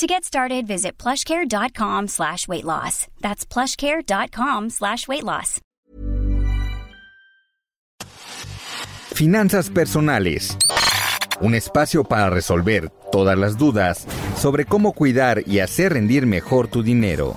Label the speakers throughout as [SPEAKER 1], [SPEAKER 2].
[SPEAKER 1] To get started, visit plushcare.com slash weight loss. That's plushcare.com slash weight loss.
[SPEAKER 2] Finanzas personales. Un espacio para resolver todas las dudas sobre cómo cuidar y hacer rendir mejor tu dinero.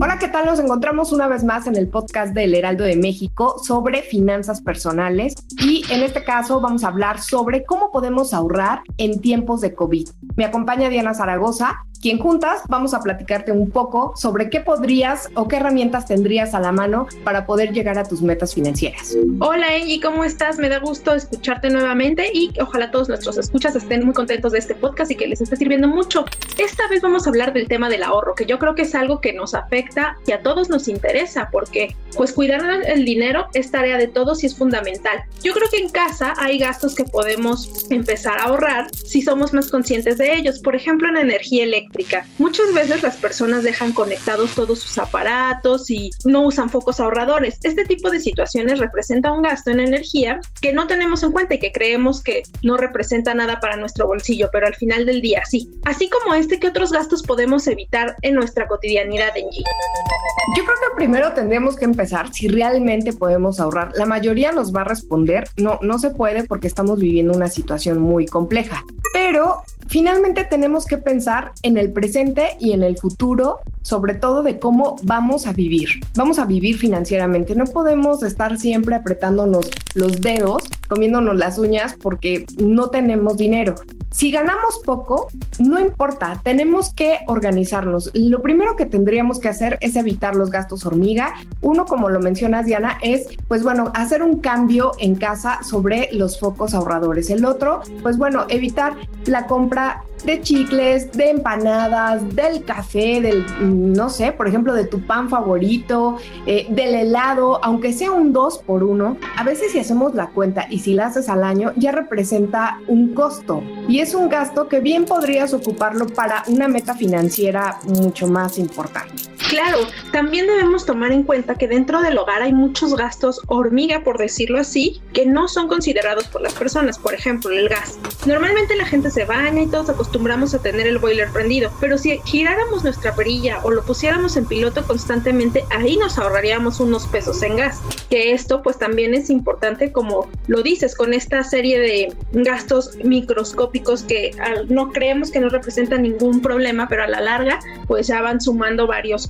[SPEAKER 3] Hola, ¿qué tal? Nos encontramos una vez más en el podcast del Heraldo de México sobre finanzas personales y en este caso vamos a hablar sobre cómo podemos ahorrar en tiempos de COVID. Me acompaña Diana Zaragoza, quien juntas vamos a platicarte un poco sobre qué podrías o qué herramientas tendrías a la mano para poder llegar a tus metas financieras.
[SPEAKER 4] Hola Angie, ¿cómo estás? Me da gusto escucharte nuevamente y ojalá todos nuestros escuchas estén muy contentos de este podcast y que les esté sirviendo mucho. Esta vez vamos a hablar del tema del ahorro, que yo creo que es algo que nos afecta y a todos nos interesa porque pues cuidar el dinero es tarea de todos y es fundamental. Yo creo que en casa hay gastos que podemos empezar a ahorrar si somos más conscientes de ellos, por ejemplo en energía eléctrica Muchas veces las personas dejan conectados todos sus aparatos y no usan focos ahorradores. Este tipo de situaciones representa un gasto en energía que no tenemos en cuenta y que creemos que no representa nada para nuestro bolsillo, pero al final del día sí. Así como este, ¿qué otros gastos podemos evitar en nuestra cotidianidad en G?
[SPEAKER 3] Yo creo que primero tendríamos que empezar si realmente podemos ahorrar. La mayoría nos va a responder, no, no se puede porque estamos viviendo una situación muy compleja. Pero finalmente tenemos que pensar en el presente y en el futuro, sobre todo de cómo vamos a vivir. Vamos a vivir financieramente. No podemos estar siempre apretándonos los dedos, comiéndonos las uñas porque no tenemos dinero. Si ganamos poco, no importa, tenemos que organizarnos. Lo primero que tendríamos que hacer es evitar los gastos hormiga. Uno, como lo mencionas Diana, es, pues bueno, hacer un cambio en casa sobre los focos ahorradores. El otro, pues bueno, evitar la compra de chicles, de empanadas, del café, del, no sé, por ejemplo, de tu pan favorito, eh, del helado, aunque sea un 2 por 1, a veces si hacemos la cuenta si la haces al año, ya representa un costo. Y es un gasto que bien podrías ocuparlo para una meta financiera mucho más importante.
[SPEAKER 4] Claro, también debemos tomar en cuenta que dentro del hogar hay muchos gastos hormiga, por decirlo así, que no son considerados por las personas. Por ejemplo, el gas. Normalmente la gente se baña y todos acostumbramos a tener el boiler prendido, pero si giráramos nuestra perilla o lo pusiéramos en piloto constantemente, ahí nos ahorraríamos unos pesos en gas. Que esto pues también es importante como lo dices, con esta serie de gastos microscópicos que no creemos que no representan ningún problema, pero a la larga pues ya van sumando varios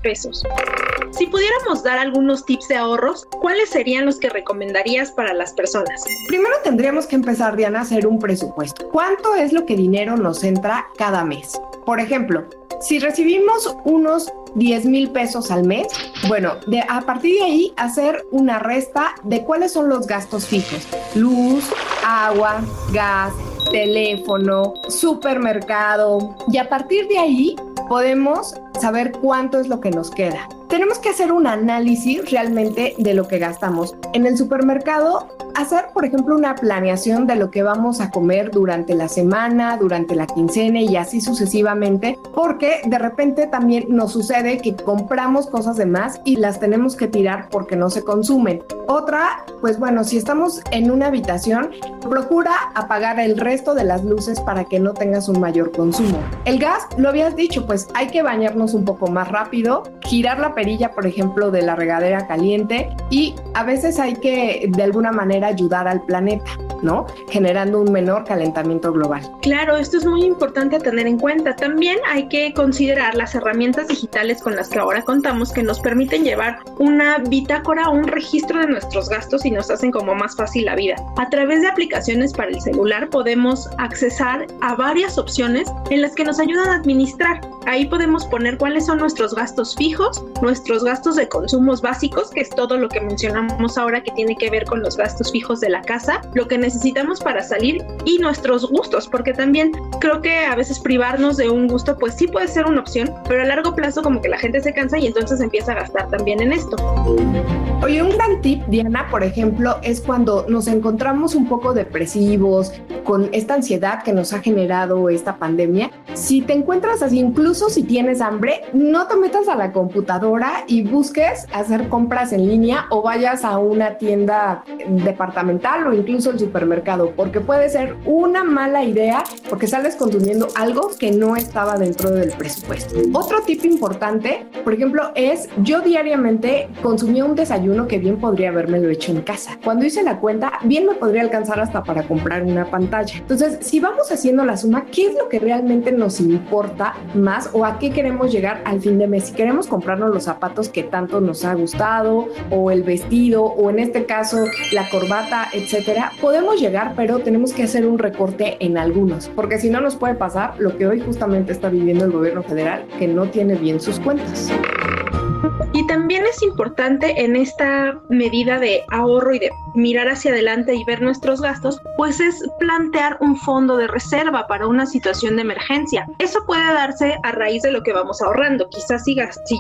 [SPEAKER 4] Si pudiéramos dar algunos tips de ahorros, ¿cuáles serían los que recomendarías para las personas?
[SPEAKER 3] Primero tendríamos que empezar, Diana, a hacer un presupuesto. ¿Cuánto es lo que dinero nos entra cada mes? Por ejemplo, si recibimos unos 10 mil pesos al mes, bueno, a partir de ahí hacer una resta de cuáles son los gastos fijos. Luz, agua, gas, teléfono, supermercado. Y a partir de ahí podemos saber cuánto es lo que nos queda. Tenemos que hacer un análisis realmente de lo que gastamos. En el supermercado, hacer, por ejemplo, una planeación de lo que vamos a comer durante la semana, durante la quincena y así sucesivamente, porque de repente también nos sucede que compramos cosas de más y las tenemos que tirar porque no se consumen. Otra, pues bueno, si estamos en una habitación, procura apagar el resto de las luces para que no tengas un mayor consumo. El gas, lo habías dicho, pues hay que bañarnos un poco más rápido, girar la perilla, por ejemplo, de la regadera caliente y a veces hay que de alguna manera ayudar al planeta, ¿no? Generando un menor calentamiento global.
[SPEAKER 4] Claro, esto es muy importante tener en cuenta. También hay que considerar las herramientas digitales con las que ahora contamos que nos permiten llevar una bitácora o un registro de nuestros gastos y nos hacen como más fácil la vida. A través de aplicaciones para el celular podemos accesar a varias opciones en las que nos ayudan a administrar. Ahí podemos poner cuáles son nuestros gastos fijos, nuestros gastos de consumos básicos, que es todo lo que mencionamos ahora que tiene que ver con los gastos fijos de la casa, lo que necesitamos para salir y nuestros gustos, porque también creo que a veces privarnos de un gusto pues sí puede ser una opción, pero a largo plazo como que la gente se cansa y entonces empieza a gastar también en esto.
[SPEAKER 3] gran tip, Diana, por ejemplo, es cuando nos encontramos un poco depresivos, con esta ansiedad que nos ha generado esta pandemia. Si te encuentras así, incluso si tienes hambre, no te metas a la computadora y busques hacer compras en línea o vayas a una tienda departamental o incluso el supermercado, porque puede ser una mala idea porque sales consumiendo algo que no estaba dentro del presupuesto. Otro tip importante, por ejemplo, es yo diariamente consumía un desayuno que bien podría haberme lo hecho en casa. Cuando hice la cuenta, bien me podría alcanzar hasta para comprar una pantalla. Entonces, si vamos haciendo la suma, ¿qué es lo que realmente nos importa más o a qué queremos llegar al fin de mes? Si queremos comprarnos los zapatos que tanto nos ha gustado o el vestido o en este caso la etcétera, podemos llegar, pero tenemos que hacer un recorte en algunos, porque si no nos puede pasar lo que hoy justamente está viviendo el gobierno federal, que no tiene bien sus cuentas.
[SPEAKER 4] Y también es importante en esta medida de ahorro y de mirar hacia adelante y ver nuestros gastos, pues es plantear un fondo de reserva para una situación de emergencia. Eso puede darse a raíz de lo que vamos ahorrando. Quizás si,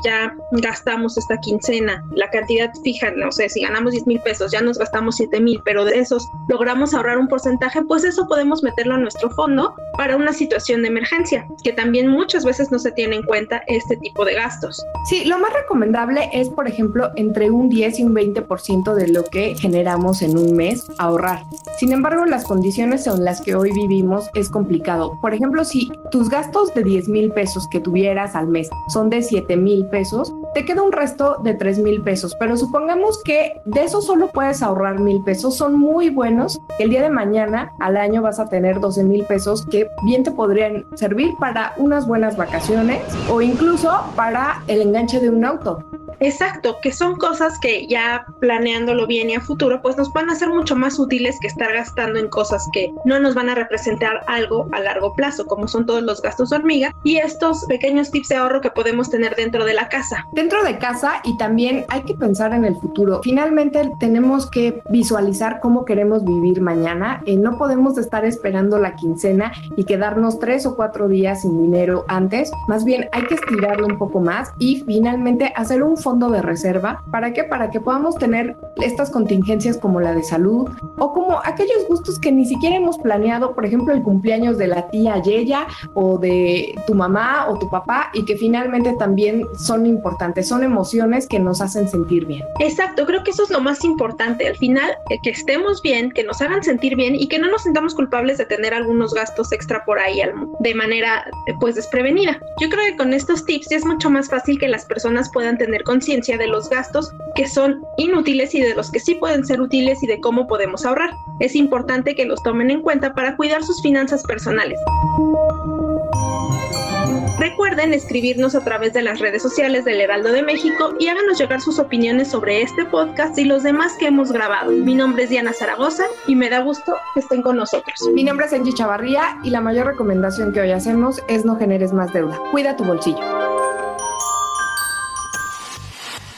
[SPEAKER 4] ya gastamos esta quincena, la cantidad fija, no sé, si ganamos 10 mil pesos, ya nos gastamos 7 mil, pero de esos logramos ahorrar un porcentaje, pues eso podemos meterlo a nuestro fondo para una situación de emergencia, que también muchas veces no se tiene en cuenta este tipo de gastos.
[SPEAKER 3] Sí, lo más recomendable es, por ejemplo, entre un 10 y un 20% de lo que generamos en un mes ahorrar. Sin embargo, las condiciones en las que hoy vivimos es complicado. Por ejemplo, si tus gastos de 10 mil pesos que tuvieras al mes son de 7 mil pesos, te queda un resto de 3 mil pesos. Pero supongamos que de eso solo puedes ahorrar mil pesos. Son muy buenos. El día de mañana al año vas a tener 12 mil pesos que bien te podrían servir para unas buenas vacaciones o incluso para el enganche de un auto.
[SPEAKER 4] Exacto, que son cosas que ya planeándolo bien y a futuro, pues nos van a ser mucho más útiles que estar gastando en cosas que no nos van a representar algo a largo plazo, como son todos los gastos hormiga y estos pequeños tips de ahorro que podemos tener dentro de la casa.
[SPEAKER 3] Dentro de casa y también hay que pensar en el futuro. Finalmente tenemos que visualizar cómo queremos vivir mañana. Eh, no podemos estar esperando la quincena y quedarnos tres o cuatro días sin dinero antes. Más bien hay que estirarlo un poco más y finalmente hacer un fondo de reserva. ¿Para qué? Para que podamos tener estas contingencias como la de salud o como aquellos gustos que ni siquiera hemos planeado, por ejemplo, el cumpleaños de la tía Yeya o de tu mamá o tu papá y que finalmente también son importantes, son emociones que nos hacen sentir bien.
[SPEAKER 4] Exacto, creo que eso es lo más importante. Al final, eh, que estemos bien, que nos hagan sentir bien y que no nos sintamos culpables de tener algunos gastos extra por ahí de manera eh, pues desprevenida. Yo creo que con estos tips es mucho más fácil que las personas puedan tener con conciencia de los gastos que son inútiles y de los que sí pueden ser útiles y de cómo podemos ahorrar. Es importante que los tomen en cuenta para cuidar sus finanzas personales. Recuerden escribirnos a través de las redes sociales del Heraldo de México y háganos llegar sus opiniones sobre este podcast y los demás que hemos grabado. Mi nombre es Diana Zaragoza y me da gusto que estén con nosotros.
[SPEAKER 3] Mi nombre es Angie Chavarría y la mayor recomendación que hoy hacemos es no generes más deuda. Cuida tu bolsillo.